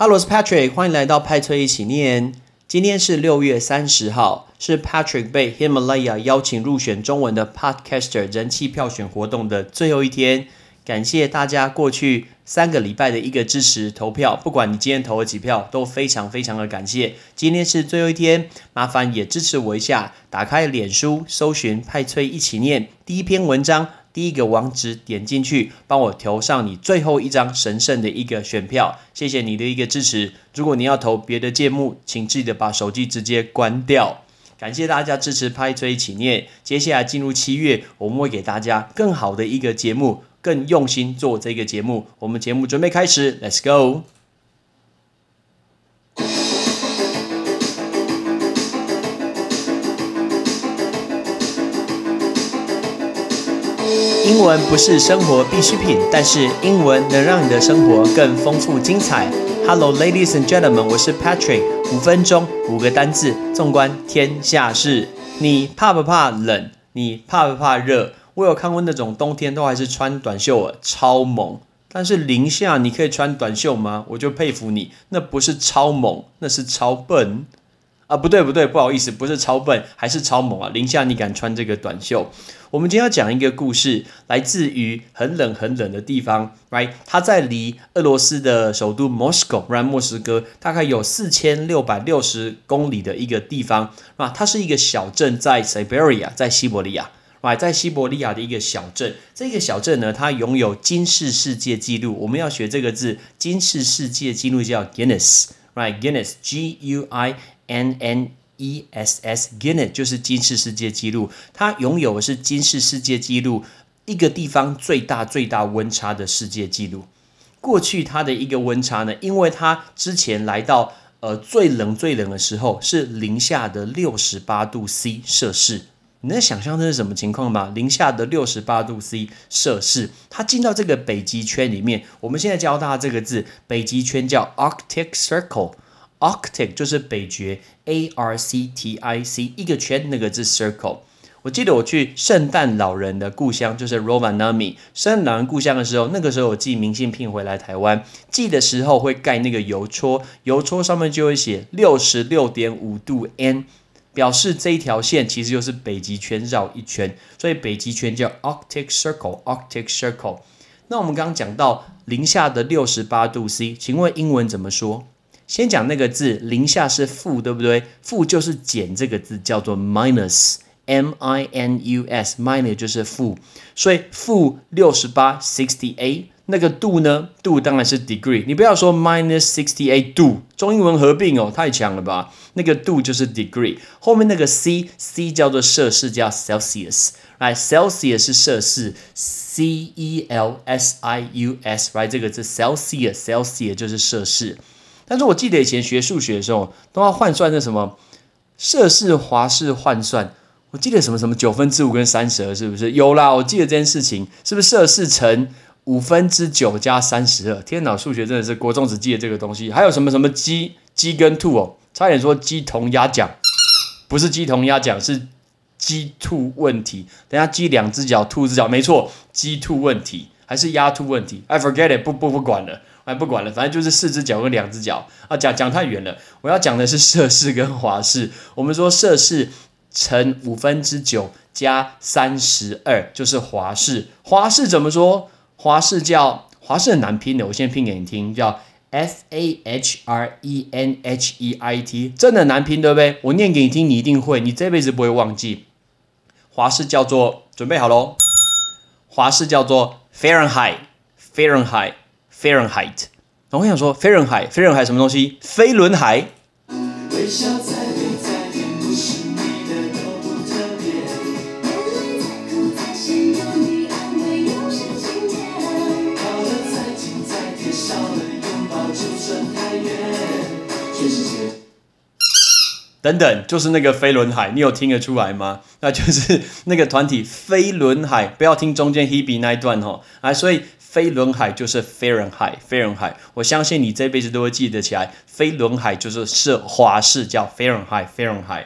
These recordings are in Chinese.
Hello，我是 Patrick，欢迎来到派翠一起念。今天是六月三十号，是 Patrick 被 Himalaya 邀请入选中文的 Podcaster 人气票选活动的最后一天。感谢大家过去三个礼拜的一个支持投票，不管你今天投了几票，都非常非常的感谢。今天是最后一天，麻烦也支持我一下，打开脸书，搜寻派翠一起念第一篇文章。第一个网址点进去，帮我投上你最后一张神圣的一个选票，谢谢你的一个支持。如果你要投别的节目，请记得把手机直接关掉。感谢大家支持拍追起念。接下来进入七月，我们会给大家更好的一个节目，更用心做这个节目。我们节目准备开始，Let's go。英文不是生活必需品，但是英文能让你的生活更丰富精彩。Hello, ladies and gentlemen，我是 Patrick。五分钟，五个单字，纵观天下事。你怕不怕冷？你怕不怕热？我有看过那种冬天都还是穿短袖，超猛。但是零下你可以穿短袖吗？我就佩服你，那不是超猛，那是超笨。啊，不对不对，不好意思，不是超笨，还是超猛啊！零下你敢穿这个短袖？我们今天要讲一个故事，来自于很冷很冷的地方，right？它在离俄罗斯的首都 Moscow，right？莫斯科大概有四千六百六十公里的一个地方，啊，它是一个小镇，在 Siberia，在西伯利亚，right？在西伯利亚的一个小镇，这个小镇呢，它拥有金氏世界纪录，我们要学这个字，金氏世界纪录叫 Guinness，right？Guinness，G U I。N N E S S Guinness 就是金氏世界纪录，它拥有的是金氏世界纪录一个地方最大最大温差的世界纪录。过去它的一个温差呢，因为它之前来到呃最冷最冷的时候是零下的六十八度 C 摄氏，你能想象这是什么情况吗？零下的六十八度 C 摄氏，它进到这个北极圈里面。我们现在教大家这个字，北极圈叫 Arctic Circle。Arctic 就是北绝，A R C T I C 一个圈，那个字 circle。我记得我去圣诞老人的故乡，就是 Rovaniemi。圣诞老人故乡的时候，那个时候我寄明信片回来台湾，寄的时候会盖那个邮戳，邮戳上面就会写六十六点五度 N，表示这一条线其实就是北极圈绕一圈，所以北极圈叫 Arctic Circle，Arctic Circle。那我们刚刚讲到零下的六十八度 C，请问英文怎么说？先讲那个字，零下是负，对不对？负就是减这个字，叫做 minus，m i n u s，minus 就是负，所以负六十八，sixty eight。那个度呢？度当然是 degree，你不要说 minus sixty eight 度，中英文合并哦，太强了吧？那个度就是 degree，后面那个 c，c 叫做摄氏，叫 Celsius，来，Celsius 是摄氏，c e l s i u s，right 这个字 Celsius，Celsius 就是摄氏。但是我记得以前学数学的时候，都要换算那什么摄氏华氏换算。我记得什么什么九分之五跟三十二，是不是有啦？我记得这件事情是不是摄氏乘五分之九加三十二？天哪，数学真的是国中只记得这个东西。还有什么什么鸡鸡跟兔哦，差点说鸡同鸭讲，不是鸡同鸭讲，是鸡兔问题。等下鸡两只脚，兔只脚，没错，鸡兔问题还是鸭兔问题？I forget it，不不不管了。哎，不管了，反正就是四只脚跟两只脚啊。讲讲太远了，我要讲的是摄氏跟华氏。我们说摄氏乘五分之九加三十二就是华氏。华氏怎么说？华氏叫华氏很难拼的，我先拼给你听，叫 F A H R E N H E I T，真的难拼，对不对？我念给你听，你一定会，你这辈子不会忘记。华氏叫做，准备好喽。华氏叫做 Fahrenheit，Fahrenheit。Fahrenheit，我想说，Fahrenheit，Fahrenheit 什么东西？飞轮海。等等，就是那个飞轮海，你有听得出来吗？那就是那个团体飞轮海，不要听中间 Hebe 那一段哦。啊，所以。飞轮海就是 Fahrenheit，Fahrenheit，我相信你这辈子都会记得起来。飞轮海就是摄华氏，叫 Fahrenheit，Fahrenheit。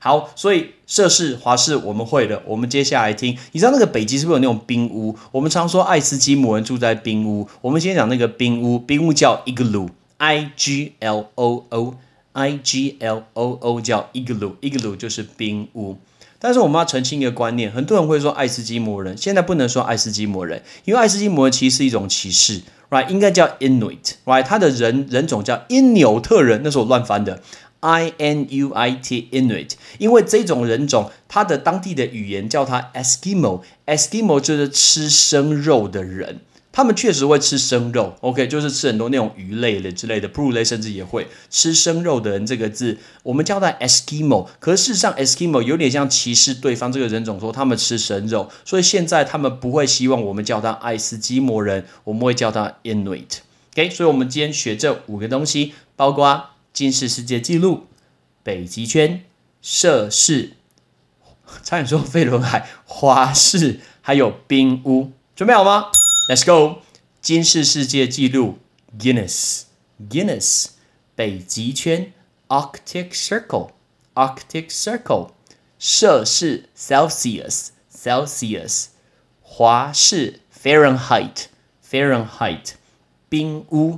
好，所以摄氏、华氏我们会的。我们接下来听，你知道那个北极是不是有那种冰屋？我们常说爱斯基摩人住在冰屋。我们先讲那个冰屋，冰屋叫 igloo，I G L O O Igloo 叫 igloo，igloo 就是冰屋。但是我们要澄清一个观念，很多人会说爱斯基摩人，现在不能说爱斯基摩人，因为爱斯基摩人其实是一种歧视，right？应该叫 Inuit，right？他的人人种叫因纽特人，那是我乱翻的，I N U I T Inuit，因为这种人种，他的当地的语言叫他 Eskimo，Eskimo 就是吃生肉的人。他们确实会吃生肉，OK，就是吃很多那种鱼类的之类的，哺乳类甚至也会吃生肉的人。这个字我们叫它 Eskimo，可事实上 Eskimo 有点像歧视对方这个人种，说他们吃生肉，所以现在他们不会希望我们叫他爱斯基摩人，我们会叫他 Inuit，OK。所以我们今天学这五个东西，包括金氏世界纪录、北极圈、摄氏，差点说飞轮海、华氏，还有冰屋，准备好吗 ？Let's go！金氏世界纪录 Guinness，Guinness，北极圈 Arctic Circle，Arctic Circle，摄氏 Celsius，Celsius，华氏 Fahrenheit，Fahrenheit，冰屋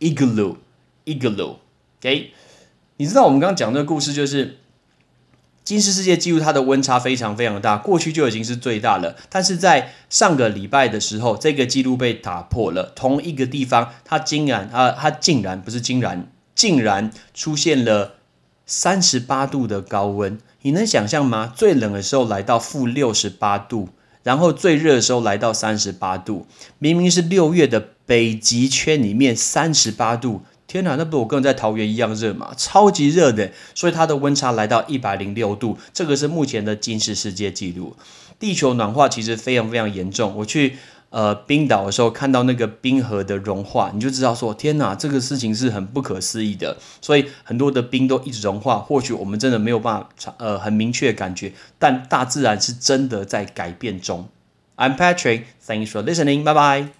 Igloo，Igloo，OK？你知道我们刚刚讲这个故事就是。 金氏世界纪录，它的温差非常非常大，过去就已经是最大了。但是在上个礼拜的时候，这个记录被打破了。同一个地方，它竟然啊，它竟然不是竟然，竟然出现了三十八度的高温。你能想象吗？最冷的时候来到负六十八度，然后最热的时候来到三十八度。明明是六月的北极圈里面，三十八度。天哪，那不我跟在桃园一样热嘛？超级热的，所以它的温差来到一百零六度，这个是目前的金氏世界纪录。地球暖化其实非常非常严重。我去呃冰岛的时候，看到那个冰河的融化，你就知道说，天哪，这个事情是很不可思议的。所以很多的冰都一直融化，或许我们真的没有办法呃很明确感觉，但大自然是真的在改变中。I'm Patrick，thanks for listening，拜拜。